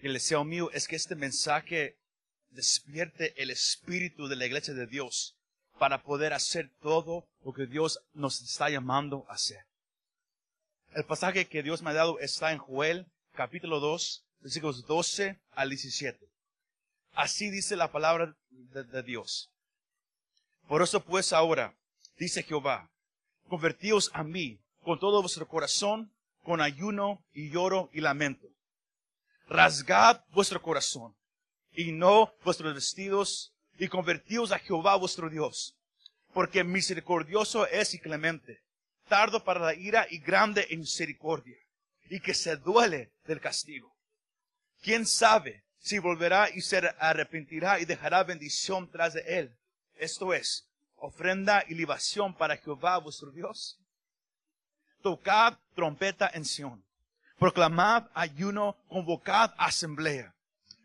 el deseo mío es que este mensaje despierte el espíritu de la iglesia de Dios para poder hacer todo lo que Dios nos está llamando a hacer. El pasaje que Dios me ha dado está en Joel capítulo 2, versículos 12 al 17. Así dice la palabra de, de Dios. Por eso pues ahora, dice Jehová, convertíos a mí con todo vuestro corazón, con ayuno y lloro y lamento. Rasgad vuestro corazón y no vuestros vestidos y convertíos a Jehová vuestro Dios, porque misericordioso es y clemente, tardo para la ira y grande en misericordia, y que se duele del castigo. ¿Quién sabe si volverá y se arrepentirá y dejará bendición tras de él? Esto es, ofrenda y libación para Jehová vuestro Dios. Tocad trompeta en Sión, proclamad ayuno, convocad asamblea,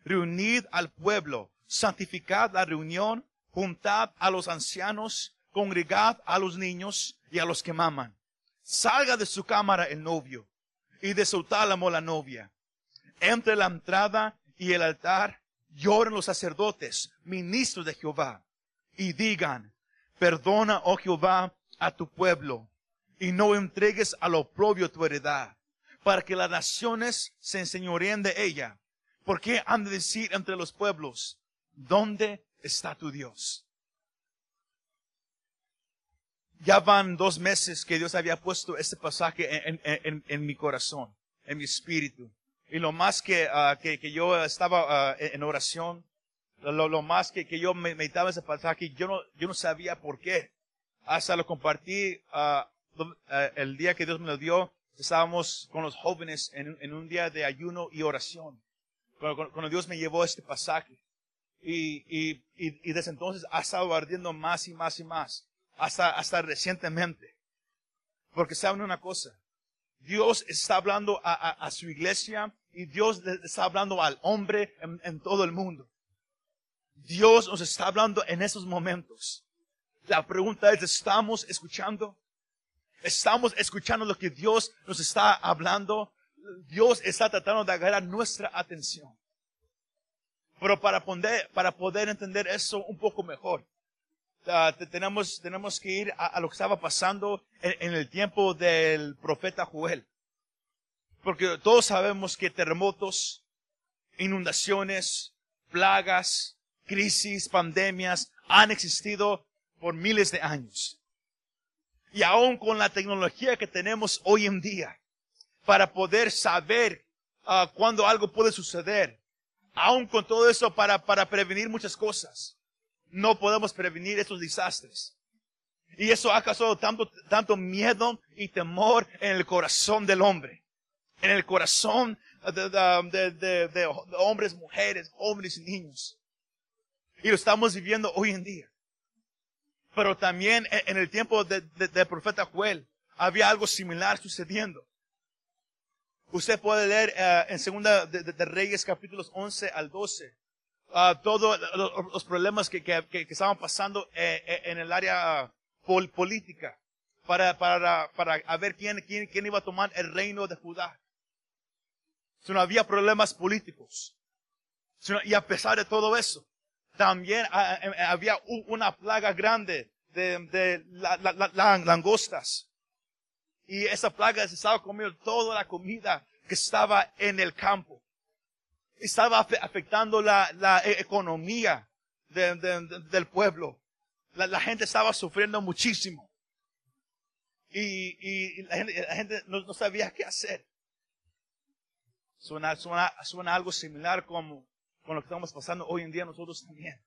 reunid al pueblo, santificad la reunión, juntad a los ancianos, congregad a los niños y a los que maman. Salga de su cámara el novio y de su tálamo la novia. Entre la entrada y el altar lloren los sacerdotes, ministros de Jehová, y digan, perdona, oh Jehová, a tu pueblo, y no entregues a lo propio tu heredad, para que las naciones se enseñoreen de ella. ¿Por qué han de decir entre los pueblos, ¿dónde está tu Dios? Ya van dos meses que Dios había puesto este pasaje en, mi corazón, en mi espíritu. Y lo más que, ah, que, yo estaba ah, en en oración, lo, más que, que yo me- meditaba ese pasaje, yo no, yo no sabía por qué. Hasta lo compartí ah, ah, el día que Dios me lo dio. Estábamos con los jóvenes en, en un día de ayuno y oración. Cuando, Dios me llevó este pasaje. Y, y, y, desde entonces ha estado ardiendo más y más y más. Hasta, hasta recientemente. Porque saben una cosa. Dios está hablando a, a- a su iglesia y Dios está hablando al hombre en, en todo el mundo. Dios nos está hablando en esos momentos. La pregunta es, ¿estamos escuchando? ¿Estamos escuchando lo que Dios nos está hablando? Dios está tratando de agarrar nuestra atención. Pero para poder, para poder entender eso un poco mejor, ah, te- tenemos, tenemos que ir a, lo que estaba pasando en, en el tiempo del profeta Joel. Porque todos sabemos que terremotos, inundaciones, plagas, crisis, pandemias han existido por miles de años. Y aún con la tecnología que tenemos hoy en día, para poder saber ah, cuándo algo puede suceder, aún con todo eso para, para prevenir muchas cosas, no podemos prevenir estos desastres. Y eso ha causado tanto, tanto miedo y temor en el corazón del hombre, en el corazón de- de- de- de hombres, mujeres, jóvenes y niños. Y lo estamos viviendo hoy en día. Pero también en en el tiempo de- de- del profeta Joel había algo similar sucediendo. Usted puede leer eh, en Segunda de, de- de Reyes capítulos 11 al 12 ah, todos lo- los problemas que, que- que- estaban pasando eh, eh, en el área pol- política para, para, para a ver quién, quién, quién iba a tomar el reino de Judá. Si no había problemas políticos. No- y a pesar de todo eso, también ah, eh, había u- una plaga grande de, la- la- la- la- langostas. Y esa plaga se estaba comiendo toda la comida que estaba en el campo. Estaba afe- afectando la, la e- economía de- de- de- del pueblo. La, gente estaba sufriendo muchísimo. Y, y la gente, la gente no, no sabía qué hacer. Suena, suena, suena algo similar como con lo que estamos pasando hoy en día nosotros también.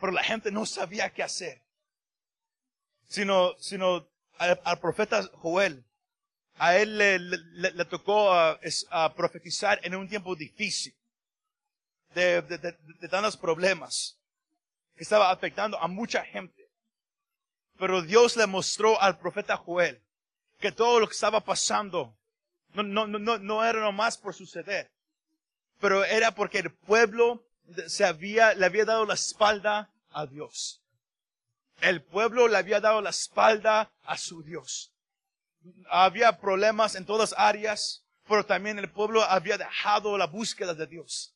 Pero la gente no sabía qué hacer. Sino, sino al, profeta Joel, a él le, le- le tocó ah, ah, profetizar en un tiempo difícil, de, de, de, de tantos problemas, que estaba afectando a mucha gente. Pero Dios le mostró al profeta Joel que todo lo que estaba pasando no, no, no, no era nomás por suceder, pero era porque el pueblo se había, le había dado la espalda a Dios. El pueblo le había dado la espalda a su Dios. Había problemas en todas áreas, pero también el pueblo había dejado la búsqueda de Dios.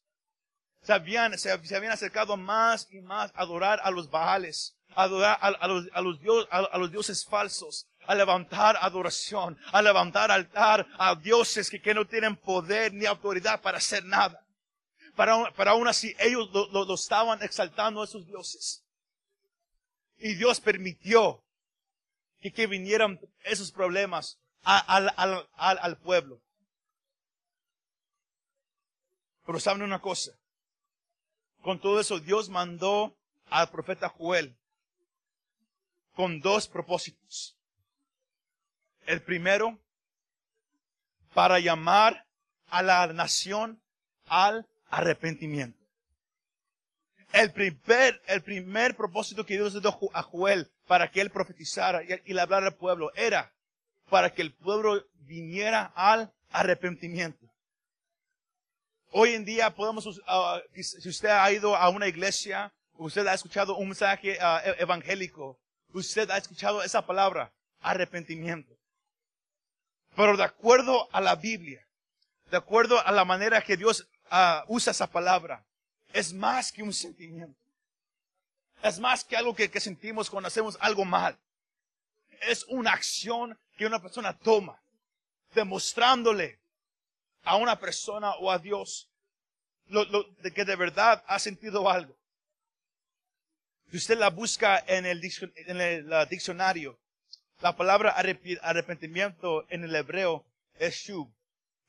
Se habían, se, habían acercado más y más a adorar a los Baales, a adorar a, los, a los, dios, a, los dioses falsos, a levantar adoración, a levantar altar a dioses que, que no tienen poder ni autoridad para hacer nada. Para, para aún así ellos lo, lo, estaban exaltando a esos dioses. Y Dios permitió que, que vinieran esos problemas al, al, al, al pueblo. Pero saben una cosa, con todo eso Dios mandó al profeta Joel con dos propósitos. El primero, para llamar a la nación al arrepentimiento. El primer, el primer propósito que Dios dio a Joel para que él profetizara y, le hablara al pueblo era para que el pueblo viniera al arrepentimiento. Hoy en día podemos, uh, si usted ha ido a una iglesia, usted ha escuchado un mensaje uh, e-, evangélico, usted ha escuchado esa palabra, arrepentimiento. Pero de acuerdo a la Biblia, de acuerdo a la manera que Dios uh, usa esa palabra, es más que un sentimiento. Es más que algo que, que sentimos cuando hacemos algo mal. Es una acción que una persona toma, demostrándole a una persona o a Dios lo, de que de verdad ha sentido algo. Si usted la busca en el, en el diccionario, la palabra arrepentimiento en el hebreo es shub,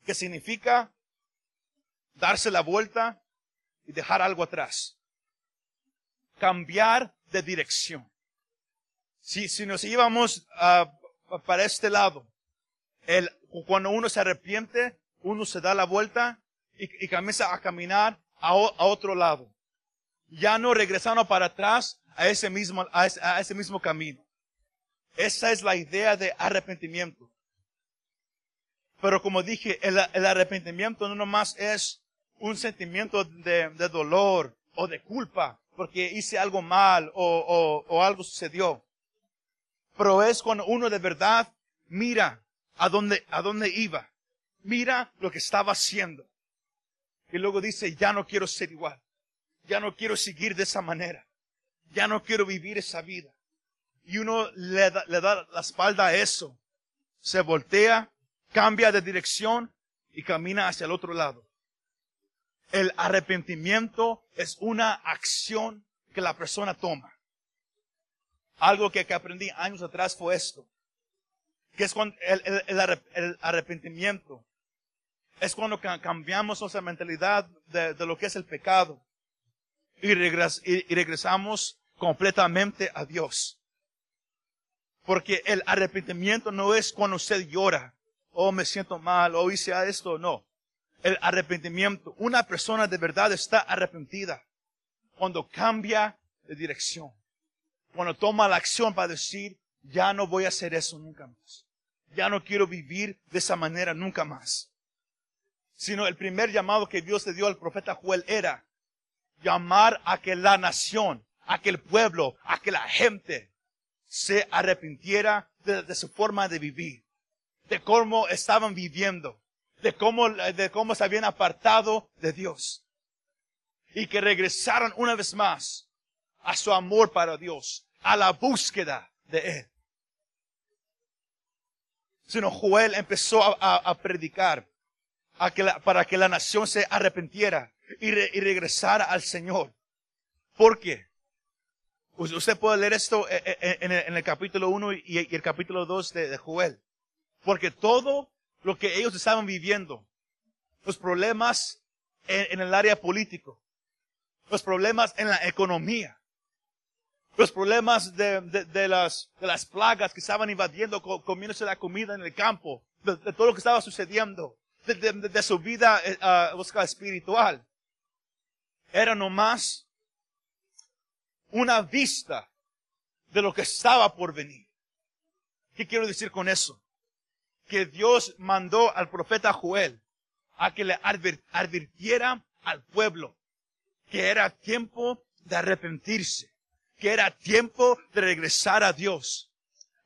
que significa darse la vuelta y dejar algo atrás. Cambiar de dirección. Si, si nos íbamos para este lado, el, cuando uno se arrepiente, uno se da la vuelta y, comienza a caminar a, otro lado. Ya no regresando para atrás a ese mismo, a ese, mismo camino. Esa es la idea de arrepentimiento. Pero como dije, el, arrepentimiento no nomás es un sentimiento de, dolor o de culpa porque hice algo mal o, o algo sucedió. Pero es cuando uno de verdad mira a dónde, a dónde iba mira lo que estaba haciendo. Y luego dice, ya no quiero ser igual. Ya no quiero seguir de esa manera. Ya no quiero vivir esa vida. Y uno le da, le da la espalda a eso. Se voltea, cambia de dirección y camina hacia el otro lado. El arrepentimiento es una acción que la persona toma. Algo que, que aprendí años atrás fue esto. Que es cuando el, el, el arrepentimiento es cuando cambiamos nuestra mentalidad de, lo que es el pecado y, regresamos completamente a Dios. Porque el arrepentimiento no es cuando usted llora, oh me siento mal, o oh, hice esto, no. El arrepentimiento, una persona de verdad está arrepentida cuando cambia de dirección, cuando toma la acción para decir, ya no voy a hacer eso nunca más, ya no quiero vivir de esa manera nunca más sino el primer llamado que Dios le dio al profeta Joel era llamar a que la nación, a que el pueblo, a que la gente se arrepintiera de, su forma de vivir, de cómo estaban viviendo, de cómo, de cómo se habían apartado de Dios y que regresaran una vez más a su amor para Dios, a la búsqueda de Él. Sino Joel empezó a predicar para que la nación se arrepentiera y, regresara al Señor. ¿Por qué? Usted puede leer esto eh, eh, eh, en el, capítulo 1 y, el capítulo 2 de, Joel. Porque todo lo que ellos estaban viviendo, los problemas en, el área político, los problemas en la economía, los problemas de, las, plagas que estaban invadiendo, comiéndose la comida en el campo, de, todo lo que estaba sucediendo, de, su vida uh, espiritual. Era nomás una vista de lo que estaba por venir. ¿Qué quiero decir con eso? Que Dios mandó al profeta Joel a que le advirtiera al pueblo que era tiempo de arrepentirse, que era tiempo de regresar a Dios,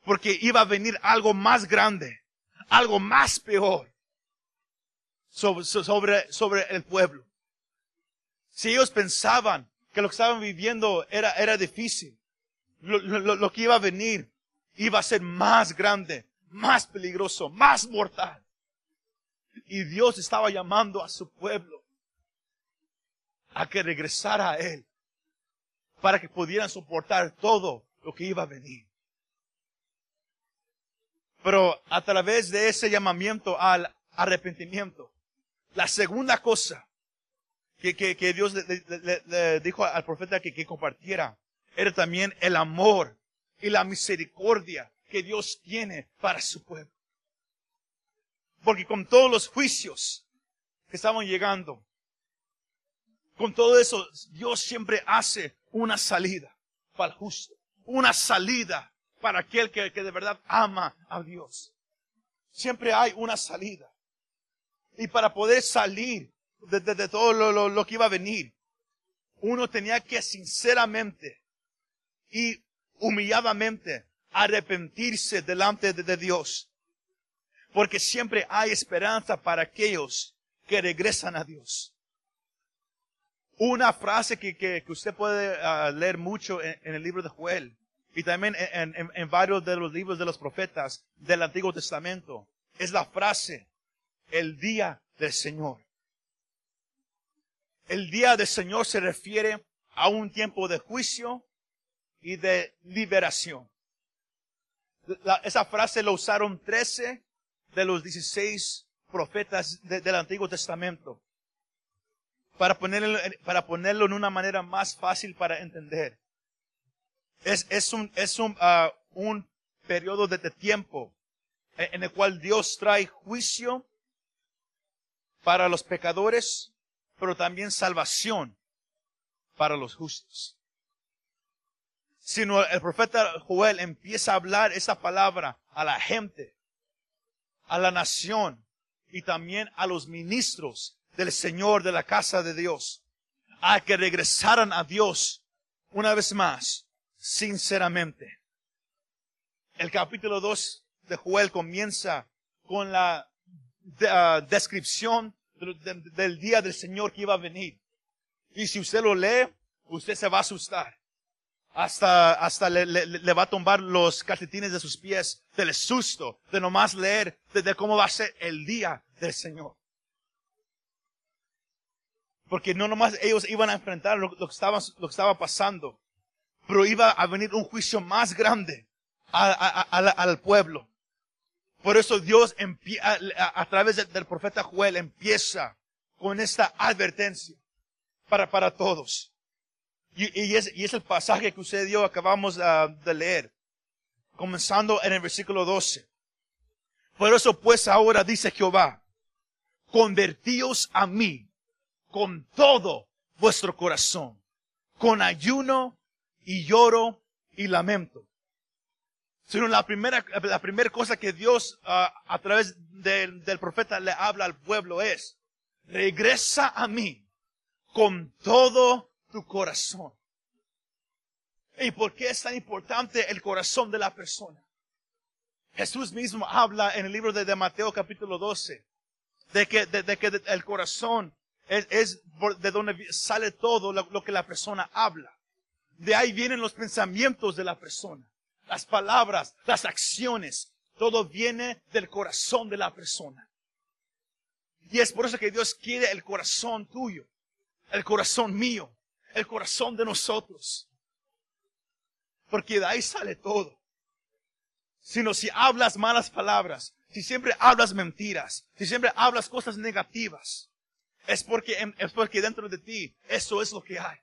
porque iba a venir algo más grande, algo más peor, sobre, sobre, el pueblo. Si ellos pensaban que lo que estaban viviendo era, era difícil, lo, lo, lo que iba a venir iba a ser más grande, más peligroso, más mortal. Y Dios estaba llamando a su pueblo a que regresara a Él para que pudieran soportar todo lo que iba a venir. Pero a través de ese llamamiento al arrepentimiento, la segunda cosa que, que, que Dios le, le, le, dijo al profeta que, que compartiera era también el amor y la misericordia que Dios tiene para su pueblo. Porque con todos los juicios que estaban llegando, con todo eso, Dios siempre hace una salida para el justo, una salida para aquel que, que de verdad ama a Dios. Siempre hay una salida. Y para poder salir de, de, de todo lo, lo, lo que iba a venir, uno tenía que sinceramente y humilladamente arrepentirse delante de, de Dios porque siempre hay esperanza para aquellos que regresan a Dios. Una frase que, que, que usted puede uh, leer mucho en, en, el libro de Joel y también en, en, en, varios de los libros de los profetas del Antiguo Testamento es la frase, el día del Señor. El día del Señor se refiere a un tiempo de juicio y de liberación. La, esa frase lo usaron trece de los 16 profetas de, del Antiguo Testamento. Para ponerlo, para ponerlo en una manera más fácil para entender. Es, es un, es un, uh, un periodo de tiempo en el cual Dios trae juicio para los pecadores, pero también salvación para los justos. Sino el profeta Joel empieza a hablar esa palabra a la gente a la nación y también a los ministros del Señor de la casa de Dios, a que regresaran a Dios una vez más, sinceramente. El capítulo 2 de Joel comienza con la uh, descripción de, de, del día del Señor que iba a venir. Y si usted lo lee, usted se va a asustar hasta, hasta le, le, va a tumbar los calcetines de sus pies del susto de nomás leer de, cómo va a ser el día del Señor. Porque no nomás ellos iban a enfrentar lo, que, estaba, lo que estaba pasando, pero iba a venir un juicio más grande a, a, al pueblo. Por eso Dios a, través del profeta Joel empieza con esta advertencia para, para todos. Y, es, y es el pasaje que usted dio, acabamos uh, de leer, comenzando en el versículo 12. Por eso pues ahora dice Jehová, convertíos a mí con todo vuestro corazón, con ayuno y lloro y lamento. Sino la primera, la primera cosa que Dios uh, a través de, del profeta le habla al pueblo es, regresa a mí con todo tu corazón. ¿Y por qué es tan importante el corazón de la persona? Jesús mismo habla en el libro de, Mateo capítulo 12 de que, de, que el corazón es, de donde sale todo lo que la persona habla. De ahí vienen los pensamientos de la persona, las palabras, las acciones. Todo viene del corazón de la persona. Y es por eso que Dios quiere el corazón tuyo, el corazón mío, el corazón de nosotros. Porque de ahí sale todo. Sino si hablas malas palabras, si siempre hablas mentiras, si siempre hablas cosas negativas, es porque, es porque dentro de ti eso es lo que hay.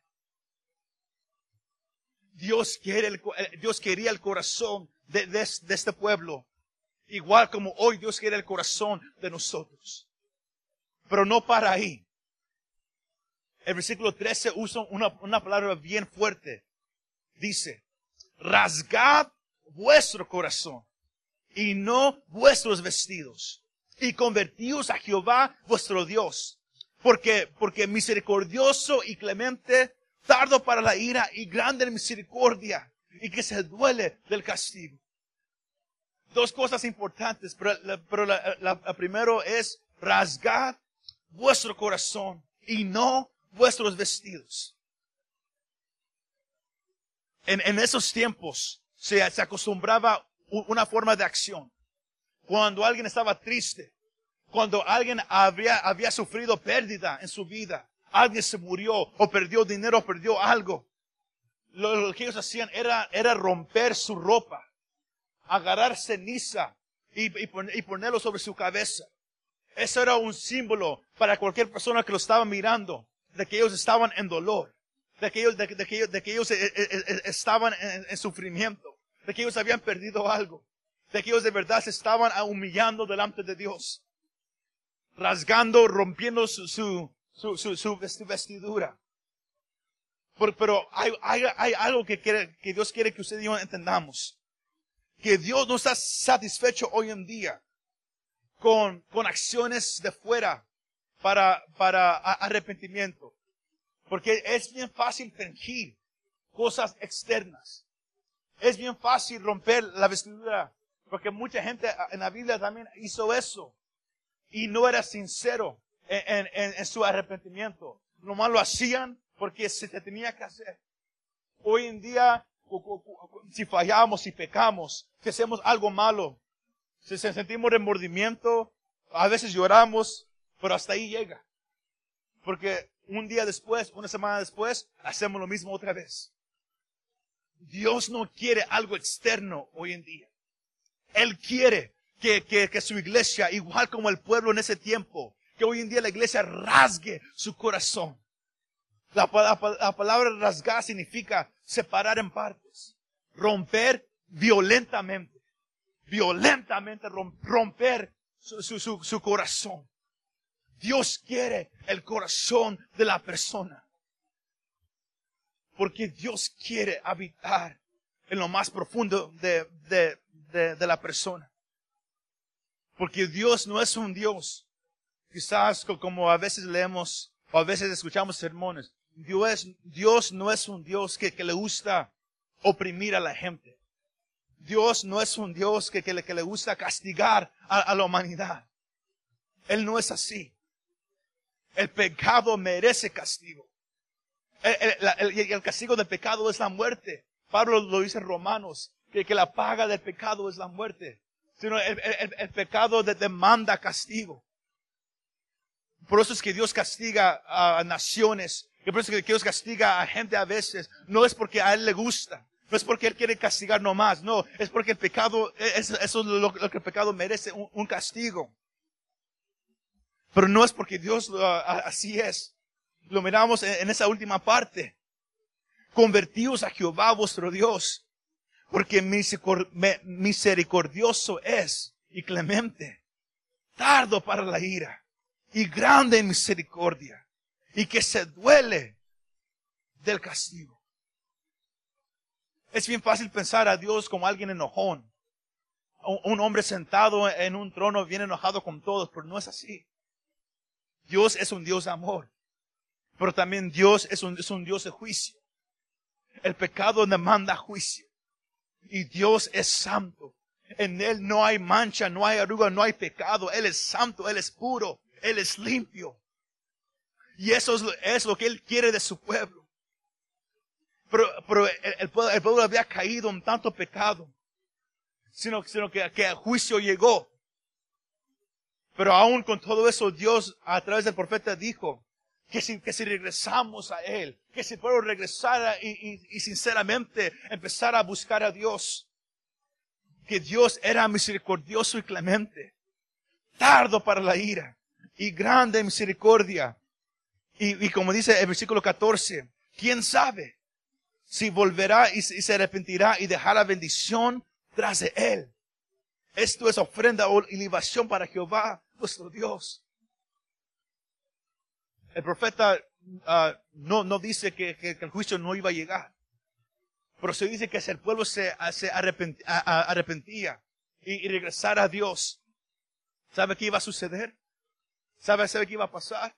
Dios quiere el, eh, Dios quería el corazón de, de, este pueblo, igual como hoy Dios quiere el corazón de nosotros. Pero no para ahí el versículo 13 usa una, una palabra bien fuerte. Dice, rasgad vuestro corazón y no vuestros vestidos y convertíos a Jehová vuestro Dios. Porque, porque misericordioso y clemente, tardo para la ira y grande misericordia y que se duele del castigo. Dos cosas importantes, pero, pero la, la primero es rasgad vuestro corazón y no vuestros vestidos. En, esos tiempos se, acostumbraba una forma de acción. Cuando alguien estaba triste, cuando alguien había sufrido pérdida en su vida, alguien se murió o perdió dinero o perdió algo, lo, que ellos hacían era, era romper su ropa, agarrar ceniza y, y, pon- ponerlo sobre su cabeza. Eso era un símbolo para cualquier persona que lo estaba mirando, de que ellos estaban en dolor, de que ellos, de que ellos, de que ellos eh, eh, eh, estaban en, en sufrimiento, de que ellos habían perdido algo, de que ellos de verdad se estaban humillando delante de Dios, rasgando, rompiendo su, su, su, su, su vesti- vestidura. Por- pero hay, hay, hay algo que, quiere, que Dios quiere que usted y yo entendamos. Que Dios no está satisfecho hoy en día con, con acciones de fuera para, para arrepentimiento. Porque es bien fácil fingir cosas externas. Es bien fácil romper la vestidura. Porque mucha gente en la Biblia también hizo eso. Y no era sincero en, en- en su arrepentimiento. Nomás lo hacían porque se te tenía que hacer. Hoy en día, si fallamos, si pecamos, si hacemos algo malo, si se- sentimos remordimiento, a veces lloramos, pero hasta ahí llega. Porque un día después, una semana después, hacemos lo mismo otra vez. Dios no quiere algo externo hoy en día. Él quiere que, que, que su iglesia, igual como el pueblo en ese tiempo, que hoy en día la iglesia rasgue su corazón. La, la pa- la palabra rasgar significa separar en partes, romper violentamente, violentamente rom- romper su, su, corazón. Dios quiere el corazón de la persona. Porque Dios quiere habitar en lo más profundo de la persona. Porque Dios no es un Dios, quizás co- como a veces leemos o a veces escuchamos sermones. Dios, Dios no es un Dios que, que le gusta oprimir a la gente. Dios no es un Dios que, que, le, que le gusta castigar a, la humanidad. Él no es así. El pecado merece castigo. El, el- el- el castigo del pecado es la muerte. Pablo lo dice en Romanos, que, que la paga del pecado es la muerte. Sino el, pecado de- demanda castigo. Por eso es que Dios castiga a naciones. Y por eso es que Dios castiga a gente a veces. No es porque a Él le gusta. No es porque Él quiere castigar nomás. No, es porque el pecado, es- eso es lo, que el pecado merece, un, castigo. Pero no es porque Dios así es. Lo miramos en, esa última parte. Convertíos a Jehová vuestro Dios, porque misericordioso es y clemente, tardo para la ira y grande en misericordia, y que se duele del castigo. Es bien fácil pensar a Dios como alguien enojón, un hombre sentado en un trono bien enojado con todos, pero no es así. Dios es un Dios de amor, pero también Dios es un, es un Dios de juicio. El pecado demanda juicio. Y Dios es santo. En Él no hay mancha, no hay arruga, no hay pecado. Él es santo, Él es puro, Él es limpio. Y eso es lo, es lo que Él quiere de su pueblo. Pero, pero el, pueblo, había caído en tanto pecado, sino, sino que, que el juicio llegó. Pero aún con todo eso, Dios a través del profeta dijo que si, que si regresamos a Él, que si el pueblo regresara y, y- y sinceramente empezara a buscar a Dios, que Dios era misericordioso y clemente, tardo para la ira y grande misericordia. Y, y como dice el versículo 14, ¿quién sabe si volverá y, y se arrepentirá y dejará bendición tras de Él? Esto es ofrenda y libación para Jehová, nuestro Dios. El profeta ah, no, no dice que, que- el juicio no iba a llegar. Pero se dice que si el pueblo se, se arrepent- a- a- arrepentía y, y regresara a Dios, ¿sabe qué iba a suceder? ¿Sabe, ¿Sabe qué iba a pasar?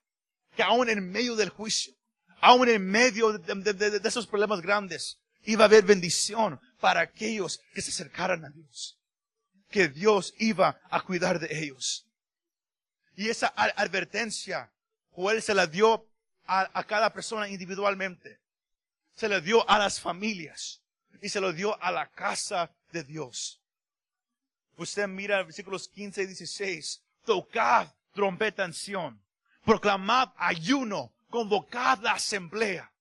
Que aún en medio del juicio, aún en medio de, esos problemas grandes, iba a haber bendición para aquellos que se acercaran a Dios. Que Dios iba a cuidar de ellos. Y esa advertencia Joel se la dio a, cada persona individualmente. Se le dio a las familias y se lo dio a la casa de Dios. Usted mira versículos 15 y 16. Tocad trompeta en Sion. Proclamad ayuno. Convocad la asamblea.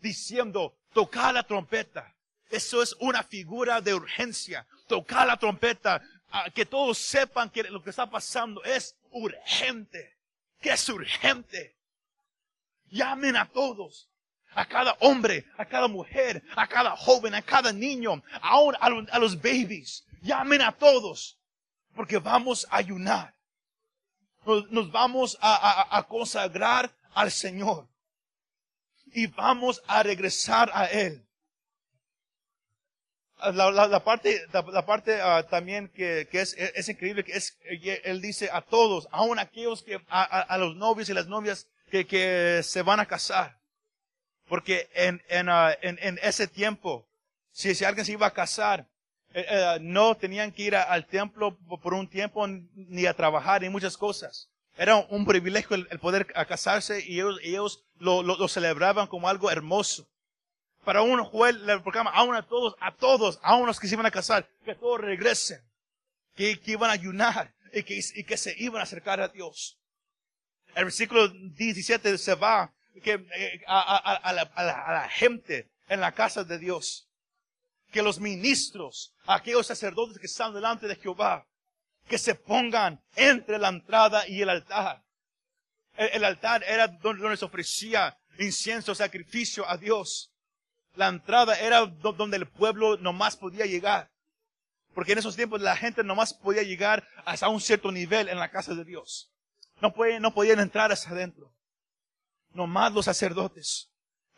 Diciendo, tocad la trompeta. Eso es una figura de urgencia. Tocad la trompeta. Ah, que todos sepan que lo que está pasando es urgente. Que es urgente. Llamen a todos a cada hombre, a cada mujer, a cada joven, a cada niño, aún a los babies. Llamen a todos, porque vamos a ayunar. Nos, vamos a, a, consagrar al Señor. Y vamos a regresar a Él. La, la, parte, la, parte uh, también que, que es, es, increíble, que es, Él dice a todos, aún aquellos que, a, a los novios y las novias que, que se van a casar. Porque en, en, uh, en, en ese tiempo, si, si alguien se iba a casar, eh, eh, no tenían que ir al templo por un tiempo ni a trabajar ni muchas cosas. Era un, privilegio el, poder casarse y ellos, ellos lo, lo, celebraban como algo hermoso. Para un juez le proclama aún a todos, a todos, a los que se iban a casar, que todos regresen, que, que iban a ayunar y que, y que se iban a acercar a Dios. El versículo 17 se va que, eh, a, la, a, la, gente en la casa de Dios. Que los ministros, aquellos sacerdotes que están delante de Jehová, que se pongan entre la entrada y el altar. El, altar era donde, se ofrecía incienso, sacrificio a Dios. La entrada era donde el pueblo nomás podía llegar. Porque en esos tiempos la gente nomás podía llegar hasta un cierto nivel en la casa de Dios. No, podían, no podían entrar hacia adentro nomás los sacerdotes.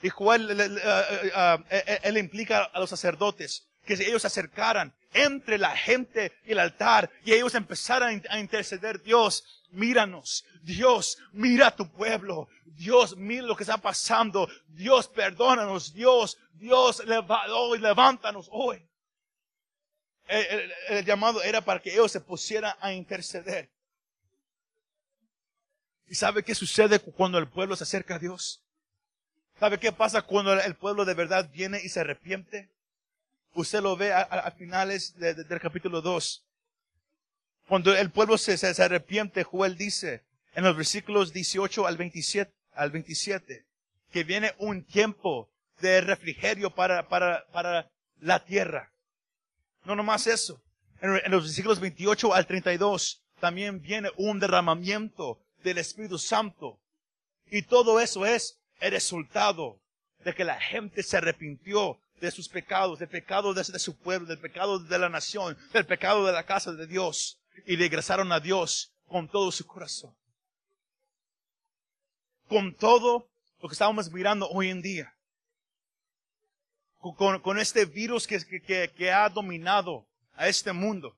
Y Joel, él, implica a los sacerdotes que ellos se acercaran entre la gente y el altar y ellos empezaran a interceder. Dios, míranos. Dios, mira a tu pueblo. Dios, mira lo que está pasando. Dios, perdónanos. Dios, Dios, levántanos hoy. el, llamado era para que ellos se pusieran a interceder. ¿Y sabe qué sucede cuando el pueblo se acerca a Dios? ¿Sabe qué pasa cuando el pueblo de verdad viene y se arrepiente? Usted lo ve a, finales del capítulo 2. Cuando el pueblo se, se, arrepiente, Joel dice en los versículos 18 al 27, al 27 que viene un tiempo de refrigerio para, para, para la tierra. No nomás eso. En, en los versículos 28 al 32 también viene un derramamiento del Espíritu Santo. Y todo eso es el resultado de que la gente se arrepintió de sus pecados, del pecado de, su pueblo, del pecado de la nación, del pecado de la casa de Dios, y regresaron a Dios con todo su corazón. Con todo lo que estamos mirando hoy en día. Con, este virus que, que ha dominado a este mundo.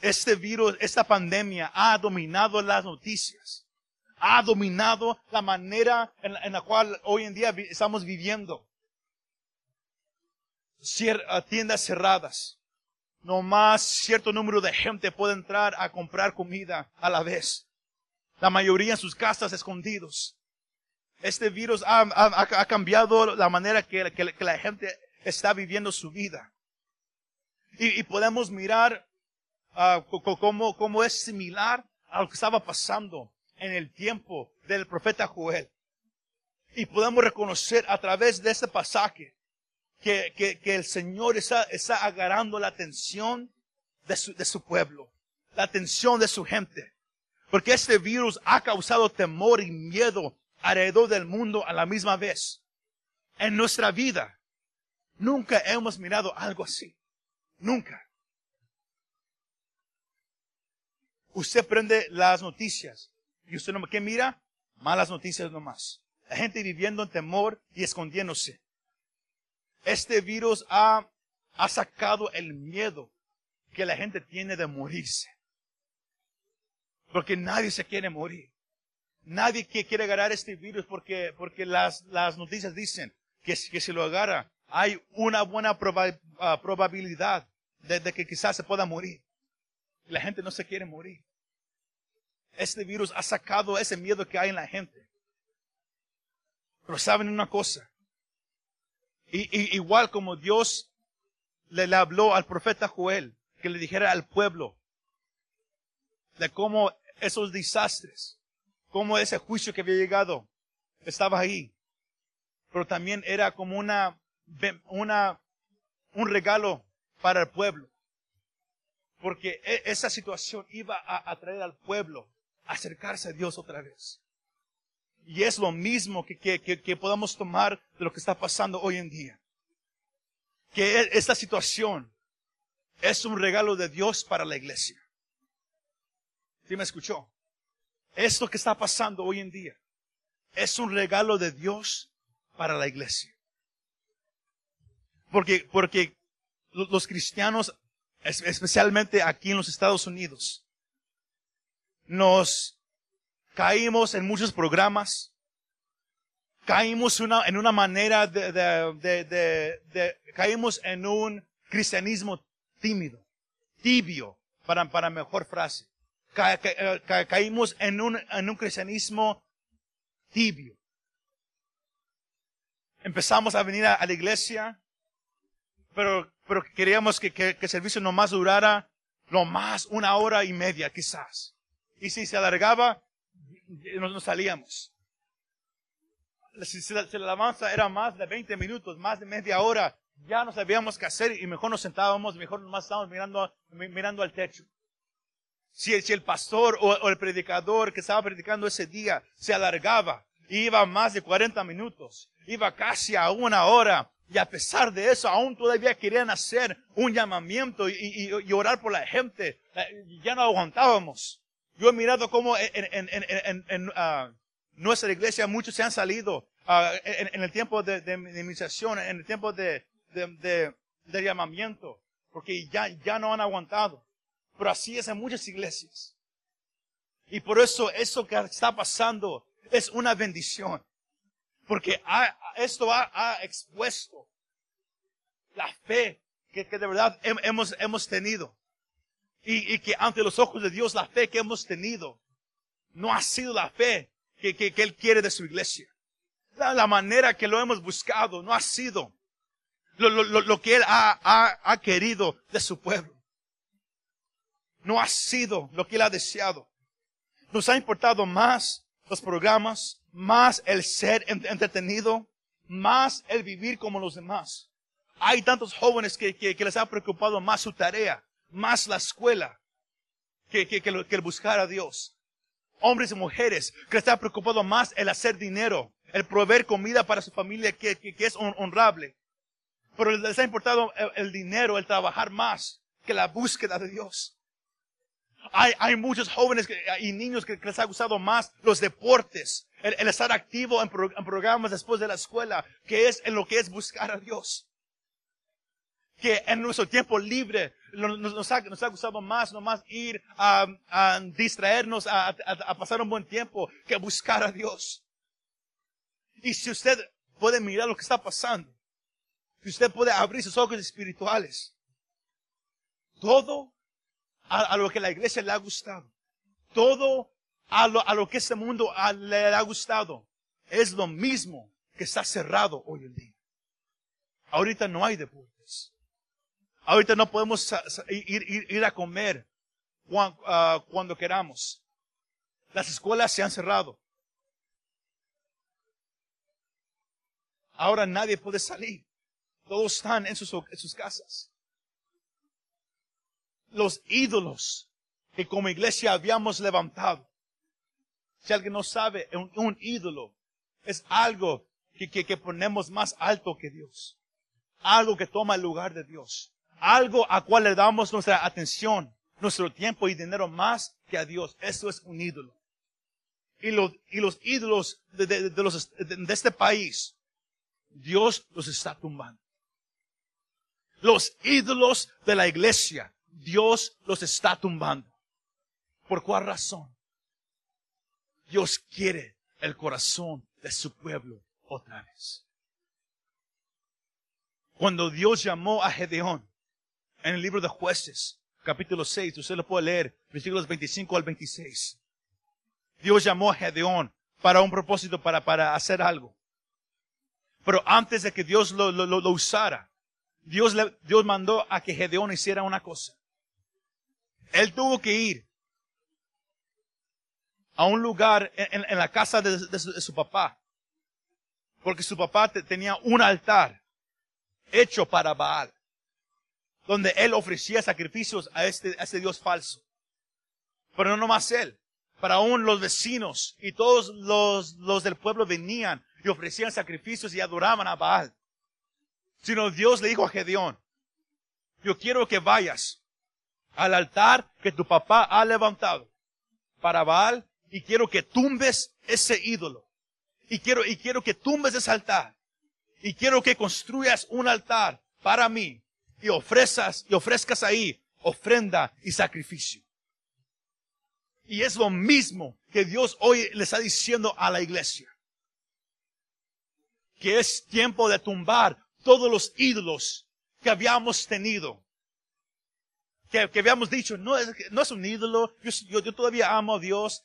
Este virus, esta pandemia ha dominado las noticias. Ha dominado la manera en, la cual hoy en día estamos viviendo. Ah, tiendas cerradas. No más cierto número de gente puede entrar a comprar comida a la vez. La mayoría en sus casas escondidos. Este virus ha, cambiado la manera que, la gente está viviendo su vida. Y, podemos mirar uh, como, como es similar a lo que estaba pasando en el tiempo del profeta Joel. Y podemos reconocer a través de este pasaje que, que, el Señor está, está agarrando la atención de su, de su pueblo, la atención de su gente. Porque este virus ha causado temor y miedo alrededor del mundo a la misma vez. En nuestra vida, nunca hemos mirado algo así. Nunca. Usted prende las noticias y usted no, ¿qué mira? Malas noticias nomás. La gente viviendo en temor y escondiéndose. Este virus ha, ha sacado el miedo que la gente tiene de morirse. Porque nadie se quiere morir. Nadie quiere agarrar este virus porque, porque las, las noticias dicen que, que si lo agarra hay una buena ah, probabilidad de, de que quizás se pueda morir. La gente no se quiere morir. Este virus ha sacado ese miedo que hay en la gente. Pero saben una cosa. Y, igual como Dios le, le habló al profeta Joel, que le dijera al pueblo de cómo esos desastres, cómo ese juicio que había llegado estaba ahí. Pero también era como una, una, un regalo para el pueblo. Porque e, esa situación iba a atraer al pueblo acercarse a Dios otra vez. Y es lo mismo que, que, que, podamos tomar de lo que está pasando hoy en día. Que e, esta situación es un regalo de Dios para la iglesia. ¿Sí me escuchó? Esto que está pasando hoy en día es un regalo de Dios para la iglesia. Porque, porque los cristianos, especialmente aquí en los Estados Unidos, nos caímos en muchos programas, caímos una, en una manera de, de, de, de, caímos en un cristianismo tímido, tibio, para, para mejor frase. caímos en un, en un cristianismo tibio. Empezamos a venir a, la iglesia, pero, pero queríamos que, que, que el servicio nomás durara lo más una hora y media quizás. Y si se alargaba, nos, salíamos. Si, la alabanza era más de 20 minutos, más de media hora, ya no sabíamos qué hacer y mejor nos sentábamos, mejor nomás estábamos mirando, mirando al techo. Si, si el pastor o, o, el predicador que estaba predicando ese día se alargaba, iba más de 40 minutos, iba casi a una hora, y a pesar de eso, aún todavía querían hacer un llamamiento y, y, y orar por la gente. Eh, ya no aguantábamos. Yo he mirado cómo en, en, en, en uh, nuestra iglesia muchos se han salido uh, en, el tiempo de, de, de, iniciación, en el tiempo de, de, llamamiento, porque ya, ya no han aguantado. Pero así es en muchas iglesias. Y por eso eso que está pasando es una bendición. Porque esto ha, ha, expuesto la fe que, que de verdad hemos, hemos tenido. Y, y, que ante los ojos de Dios la fe que hemos tenido no ha sido la fe que, que, que Él quiere de su iglesia. La, la, manera que lo hemos buscado no ha sido lo, lo, lo que Él ha, ha, ha querido de su pueblo. No ha sido lo que Él ha deseado. Nos ha importado más los programas, más el ser entretenido, más el vivir como los demás. Hay tantos jóvenes que, que, que les ha preocupado más su tarea más la escuela que, que, que, el buscar a Dios. Hombres y mujeres que están preocupados más el hacer dinero, el proveer comida para su familia que, que, es honrable. Pero les ha importado el, dinero, el trabajar más que la búsqueda de Dios. Hay, hay muchos jóvenes y niños que, les ha gustado más los deportes, el, estar activo en, en, programas después de la escuela, que es en lo que es buscar a Dios. Que en nuestro tiempo libre nos, ha, nos ha gustado más nomás ir a, distraernos, a, a, a, pasar un buen tiempo, que buscar a Dios. Y si usted puede mirar lo que está pasando, si usted puede abrir sus ojos espirituales, todo a, lo que la iglesia le ha gustado, todo a lo, a lo que este mundo le ha gustado, es lo mismo que está cerrado hoy en día. Ahorita no hay deportes. Ahorita no podemos ir, ir, a comer ah, cuando queramos. Las escuelas se han cerrado. Ahora nadie puede salir. Todos están en sus, sus casas. Los ídolos que como iglesia habíamos levantado. Si alguien no sabe, un, un ídolo es algo que, que, que ponemos más alto que Dios. Algo que toma el lugar de Dios algo a cual le damos nuestra atención, nuestro tiempo y dinero más que a Dios. Eso es un ídolo. Y los, ídolos de, de este país, Dios los está tumbando. Los ídolos de la iglesia, Dios los está tumbando. ¿Por cuál razón? Dios quiere el corazón de su pueblo otra vez. Cuando Dios llamó a Gedeón, en el libro de jueces, capítulo 6, usted lo puede leer, versículos 25 al 26. Dios llamó a Gedeón para un propósito, para, para hacer algo. Pero antes de que Dios lo, lo, lo usara, Dios, le, Dios mandó a que Gedeón hiciera una cosa. Él tuvo que ir a un lugar en, la casa de, su, papá. Porque su papá te, tenía un altar hecho para Baal. Donde él ofrecía sacrificios a este, a este Dios falso. Pero no nomás él. Para aún los vecinos y todos los, los del pueblo venían y ofrecían sacrificios y adoraban a Baal. Sino Dios le dijo a Gedeón, yo quiero que vayas al altar que tu papá ha levantado para Baal y quiero que tumbes ese ídolo. Y quiero, y quiero que tumbes ese altar. Y quiero que construyas un altar para mí y ofrezcas, y ofrezcas ahí ofrenda y sacrificio. Y es lo mismo que Dios hoy le está diciendo a la iglesia. Que es tiempo de tumbar todos los ídolos que habíamos tenido. Que, que habíamos dicho, no es, no es un ídolo, yo, yo, todavía amo a Dios,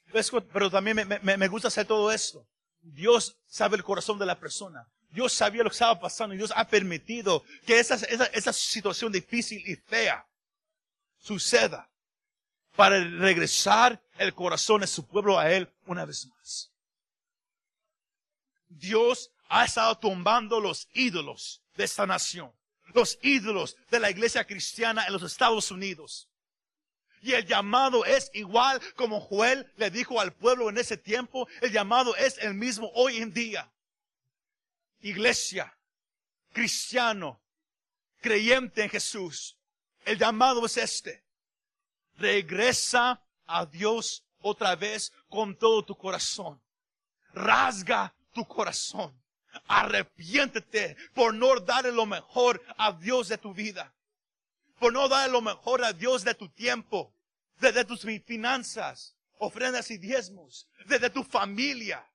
pero también me, me, me gusta hacer todo esto. Dios sabe el corazón de la persona. Dios sabía lo que estaba pasando y Dios ha permitido que esa, esa, esa situación difícil y fea suceda para regresar el corazón de su pueblo a Él una vez más. Dios ha estado tumbando los ídolos de esta nación, los ídolos de la iglesia cristiana en los Estados Unidos. Y el llamado es igual como Joel le dijo al pueblo en ese tiempo, el llamado es el mismo hoy en día. Iglesia, cristiano, creyente en Jesús, el llamado es este. Regresa a Dios otra vez con todo tu corazón. Rasga tu corazón. Arrepiéntete por no darle lo mejor a Dios de tu vida. Por no darle lo mejor a Dios de tu tiempo, de, tus finanzas, ofrendas y diezmos, de, tu familia.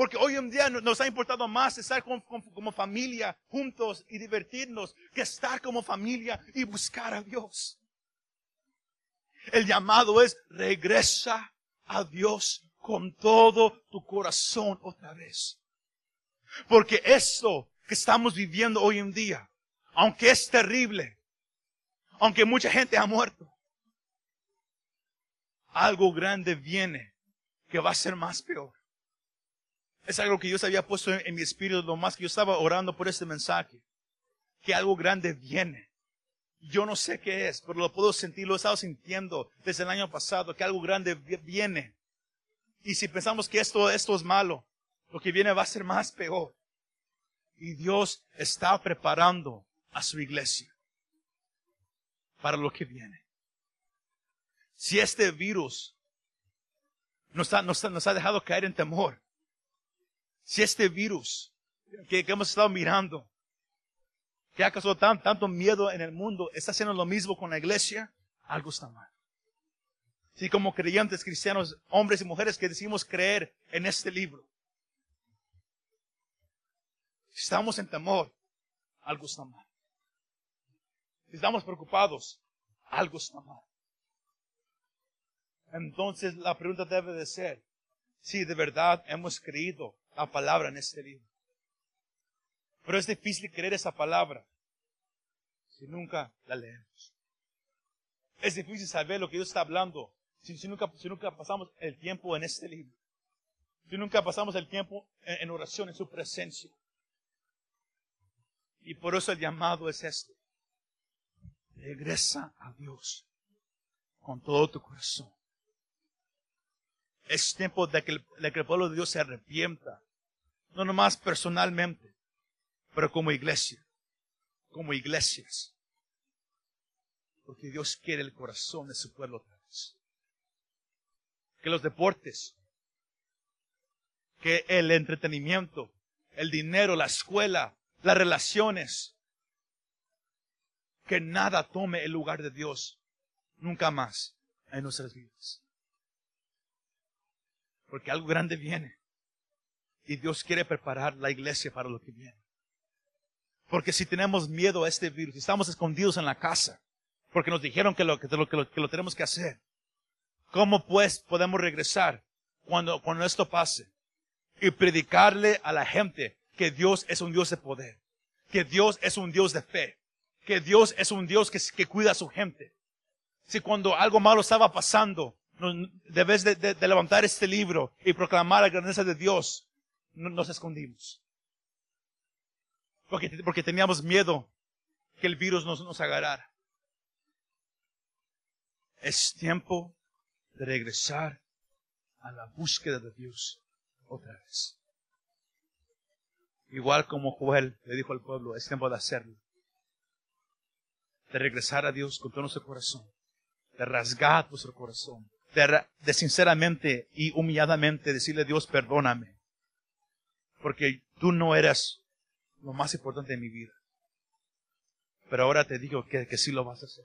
Porque hoy en día nos ha importado más estar como, familia juntos y divertirnos que estar como familia y buscar a Dios. El llamado es regresa a Dios con todo tu corazón otra vez. Porque esto que estamos viviendo hoy en día, aunque es terrible, aunque mucha gente ha muerto, algo grande viene que va a ser más peor. Es algo que Dios había puesto en, mi espíritu, lo más que yo estaba orando por este mensaje. Que algo grande viene. Yo no sé qué es, pero lo puedo sentir, lo he estado sintiendo desde el año pasado, que algo grande viene. Y si pensamos que esto, esto es malo, lo que viene va a ser más peor. Y Dios está preparando a su iglesia para lo que viene. Si este virus nos ha, nos, nos ha dejado caer en temor, si este virus que, hemos estado mirando, que ha causado tan, tanto miedo en el mundo, está haciendo lo mismo con la iglesia, algo está mal. Si como creyentes cristianos, hombres y mujeres que decimos creer en este libro, estamos en temor, algo está mal. Si estamos preocupados, algo está mal. Entonces la pregunta debe de ser, si de verdad hemos creído la palabra en este libro. Pero es difícil creer esa palabra si nunca la leemos. Es difícil saber lo que Dios está hablando si, nunca, si nunca pasamos el tiempo en este libro. Si nunca pasamos el tiempo en, oración, en su presencia. Y por eso el llamado es este. Regresa a Dios con todo tu corazón. Es tiempo de que, de que el pueblo de Dios se arrepienta. No nomás personalmente, pero como iglesia. Como iglesias. Porque Dios quiere el corazón de su pueblo otra vez. Que los deportes, que el entretenimiento, el dinero, la escuela, las relaciones, que nada tome el lugar de Dios nunca más en nuestras vidas. Porque algo grande viene. Y Dios quiere preparar la iglesia para lo que viene. Porque si tenemos miedo a este virus, si estamos escondidos en la casa, porque nos dijeron que lo, que lo, que lo, que lo tenemos que hacer, ¿cómo pues podemos regresar cuando, cuando esto pase y predicarle a la gente que Dios es un Dios de poder, que Dios es un Dios de fe, que Dios es un Dios que, que cuida a su gente. Si cuando algo malo estaba pasando, debes de, de, levantar este libro y proclamar la grandeza de Dios, nos escondimos. Porque, porque teníamos miedo que el virus nos, nos agarrara. Es tiempo de regresar a la búsqueda de Dios otra vez. Igual como Joel le dijo al pueblo, es tiempo de hacerlo. De regresar a Dios con todo nuestro corazón. De rasgar nuestro corazón. De, de sinceramente y humilladamente decirle a Dios, perdóname. Porque tú no eras lo más importante de mi vida. Pero ahora te digo que, que sí lo vas a hacer.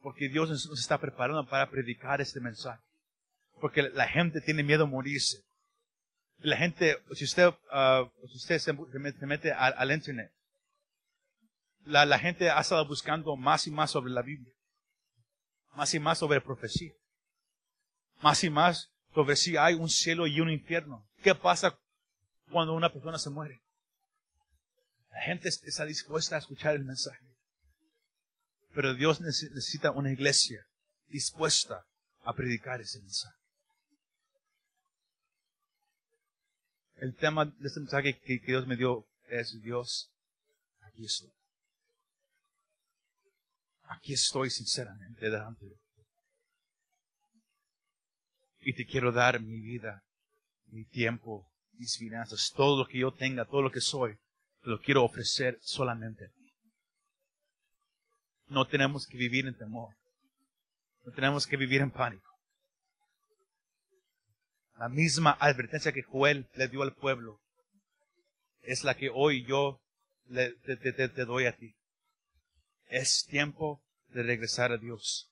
Porque Dios nos está preparando para predicar este mensaje. Porque la gente tiene miedo a morirse. La gente, si usted, uh, si usted se, mete al, internet, la, la, gente ha estado buscando más y más sobre la Biblia. Más y más sobre profecía. Más y más sobre si hay un cielo y un infierno. ¿Qué pasa cuando una persona se muere? La gente está dispuesta a escuchar el mensaje. Pero Dios necesita una iglesia dispuesta a predicar ese mensaje. El tema de este mensaje que, Dios me dio es Dios, aquí estoy. Aquí estoy sinceramente delante de ti. Y te quiero dar mi vida, mi tiempo, mis finanzas, todo lo que yo tenga, todo lo que soy, te lo quiero ofrecer solamente a ti. No tenemos que vivir en temor. No tenemos que vivir en pánico. La misma advertencia que Joel le dio al pueblo es la que hoy yo le, te, doy a ti. Es tiempo de regresar a Dios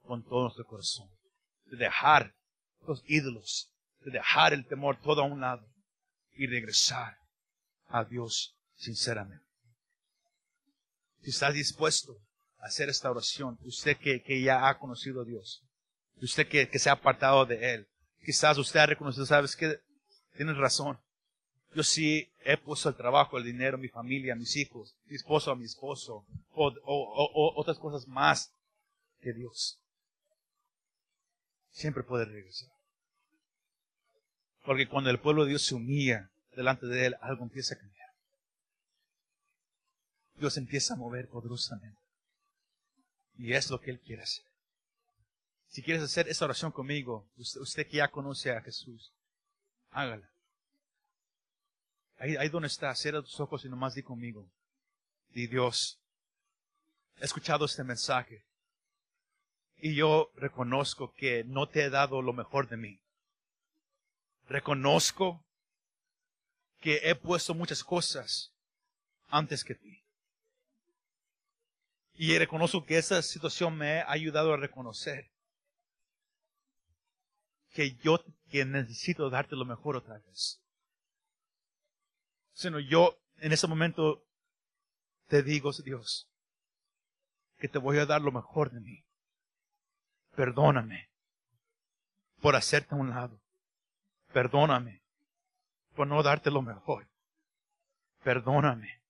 con todo nuestro corazón. De dejar los ídolos, de dejar el temor todo a un lado y regresar a Dios sinceramente. Si estás dispuesto a hacer esta oración, usted que, que ya ha conocido a Dios, usted que, que se ha apartado de Él, Quizás usted ha reconocido, sabes que tienes razón. Yo sí he puesto el trabajo, el dinero, mi familia, mis hijos, mi esposo a mi esposo, o, o, otras cosas más que Dios. Siempre puede regresar. Porque cuando el pueblo de Dios se humilla delante de Él, algo empieza a cambiar. Dios empieza a mover poderosamente. Y es lo que Él quiere hacer. Si quieres hacer esa oración conmigo, usted, que ya conoce a Jesús, hágala. Ahí, ahí donde está, cierra tus ojos y nomás di conmigo. Di Dios, he escuchado este mensaje y yo reconozco que no te he dado lo mejor de mí. Reconozco que he puesto muchas cosas antes que ti. Y reconozco que esa situación me ha ayudado a reconocer que yo que necesito darte lo mejor otra vez. Sino yo en ese momento te digo, Dios, que te voy a dar lo mejor de mí. Perdóname por hacerte a un lado. Perdóname por no darte lo mejor. Perdóname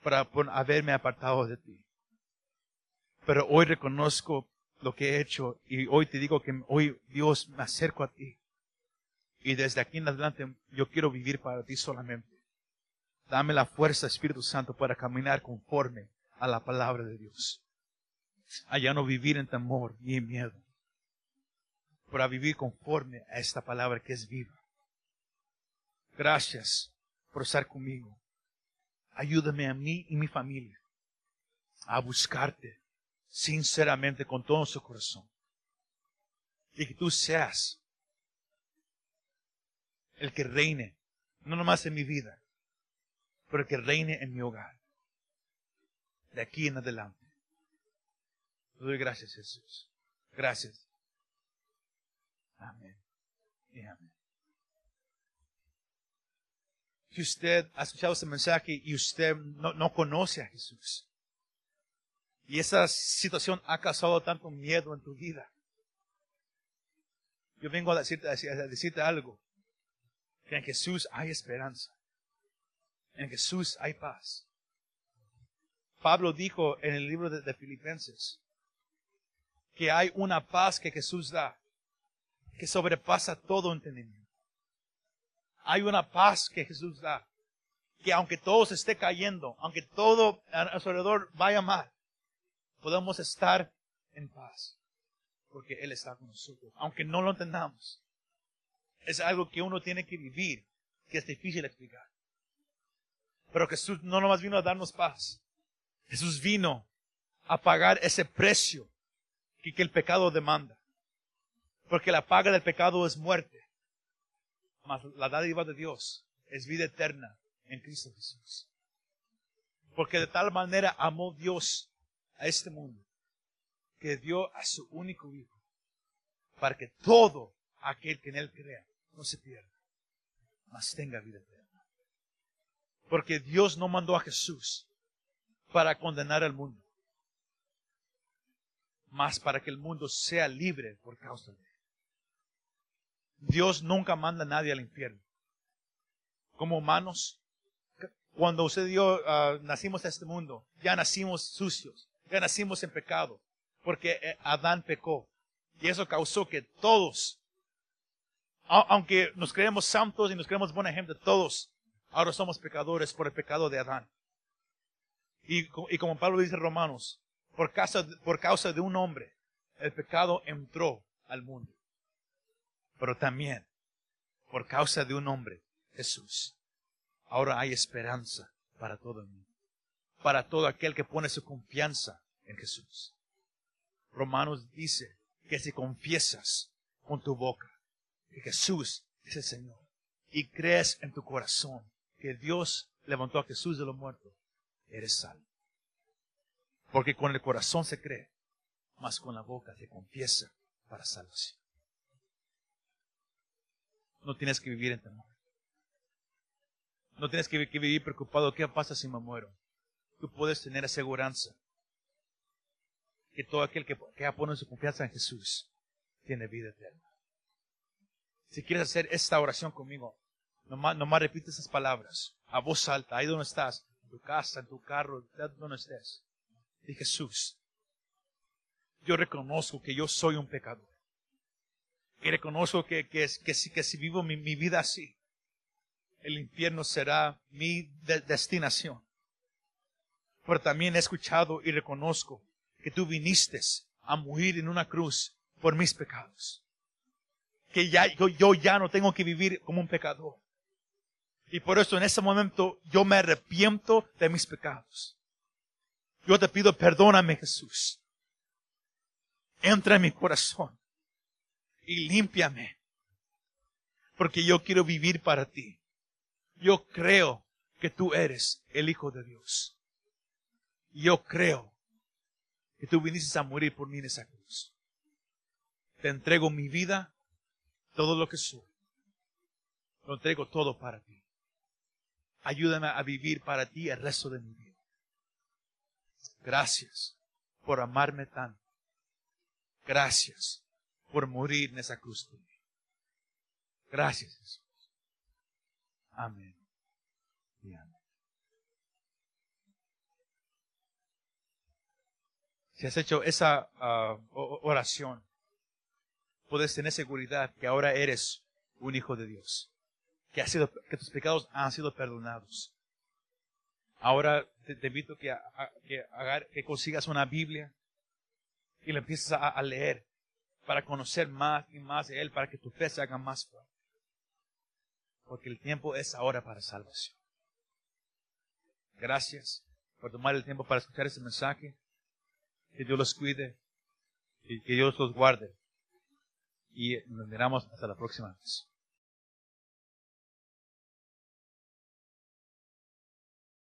por, haberme apartado de ti. Pero hoy reconozco lo que he hecho y hoy te digo que hoy Dios me acerco a ti. Y desde aquí en adelante yo quiero vivir para ti solamente. Dame la fuerza, Espíritu Santo, para caminar conforme a la palabra de Dios. Allá no vivir en temor ni en miedo. Para vivir conforme a esta palabra que es viva. Gracias por estar conmigo. Ayúdame a mí y mi familia a buscarte sinceramente con todo su corazón. Y que tú seas el que reine, no nomás en mi vida, pero el que reine en mi hogar. De aquí en adelante. Te doy gracias, Jesús. Gracias. Amén. Y amén. Si usted ha escuchado este mensaje y usted no, no conoce a Jesús, y esa situación ha causado tanto miedo en tu vida. Yo vengo a decirte, a algo. Que en Jesús hay esperanza. En Jesús hay paz. Pablo dijo en el libro de, de Filipenses que hay una paz que Jesús da que sobrepasa todo entendimiento. Hay una paz que Jesús da, que aunque todo se esté cayendo, aunque todo a su alrededor vaya mal, podemos estar en paz, porque Él está con nosotros, aunque no lo entendamos. Es algo que uno tiene que vivir, que es difícil explicar. Pero Jesús no nomás vino a darnos paz. Jesús vino a pagar ese precio que, que el pecado demanda. Porque la paga del pecado es muerte. Mas la dádiva de Dios es vida eterna en Cristo Jesús. Porque de tal manera amó Dios a este mundo que dio a su único Hijo para que todo aquel que en Él crea no se pierda, mas tenga vida eterna. Porque Dios no mandó a Jesús para condenar al mundo, mas para que el mundo sea libre por causa de Él. Dios nunca manda a nadie al infierno. Como humanos, cuando usted y yo ah, nacimos a este mundo, ya nacimos sucios, ya nacimos en pecado, porque eh, Adán pecó. Y eso causó que todos, aunque nos creemos santos y nos creemos buena gente, todos ahora somos pecadores por el pecado de Adán. Y, como Pablo dice en Romanos, por causa, por causa de un hombre, el pecado entró al mundo pero también por causa de un hombre, Jesús. Ahora hay esperanza para todo el mundo, para todo aquel que pone su confianza en Jesús. Romanos dice que si confiesas con tu boca que Jesús es el Señor y crees en tu corazón que Dios levantó a Jesús de los muertos, eres salvo. Porque con el corazón se cree, mas con la boca se confiesa para salvación. No tienes que vivir en temor. No tienes que, vivir preocupado. ¿Qué pasa si me muero? Tú puedes tener aseguranza que todo aquel que, que ha puesto su confianza en Jesús tiene vida eterna. Si quieres hacer esta oración conmigo, nomás, nomás repite esas palabras a voz alta, ahí donde estás, en tu casa, en tu carro, donde estés. Y Jesús, yo reconozco que yo soy un pecador. Y reconozco que, que, que, si, que si vivo mi, mi, vida así, el infierno será mi destinación. Pero también he escuchado y reconozco que tú viniste a morir en una cruz por mis pecados. Que ya, yo, yo ya no tengo que vivir como un pecador. Y por eso en ese momento yo me arrepiento de mis pecados. Yo te pido perdóname Jesús. Entra en mi corazón y límpiame. Porque yo quiero vivir para ti. Yo creo que tú eres el Hijo de Dios. Yo creo que tú viniste a morir por mí en esa cruz. Te entrego mi vida, todo lo que soy. Lo entrego todo para ti. Ayúdame a vivir para ti el resto de mi vida. Gracias por amarme tanto. Gracias por morir en esa cruz. Gracias, Jesús. Amén. Y amén. Si has hecho esa ah, oración, puedes tener seguridad que ahora eres un hijo de Dios, que, sido, que tus pecados han sido perdonados. Ahora te, invito que, que, que, consigas una Biblia y la empieces a leer para conocer más y más de Él, para que tu fe se haga más fuerte. Porque el tiempo es ahora para salvación. Gracias por tomar el tiempo para escuchar este mensaje. Que Dios los cuide y que Dios los guarde. Y nos miramos hasta la próxima vez.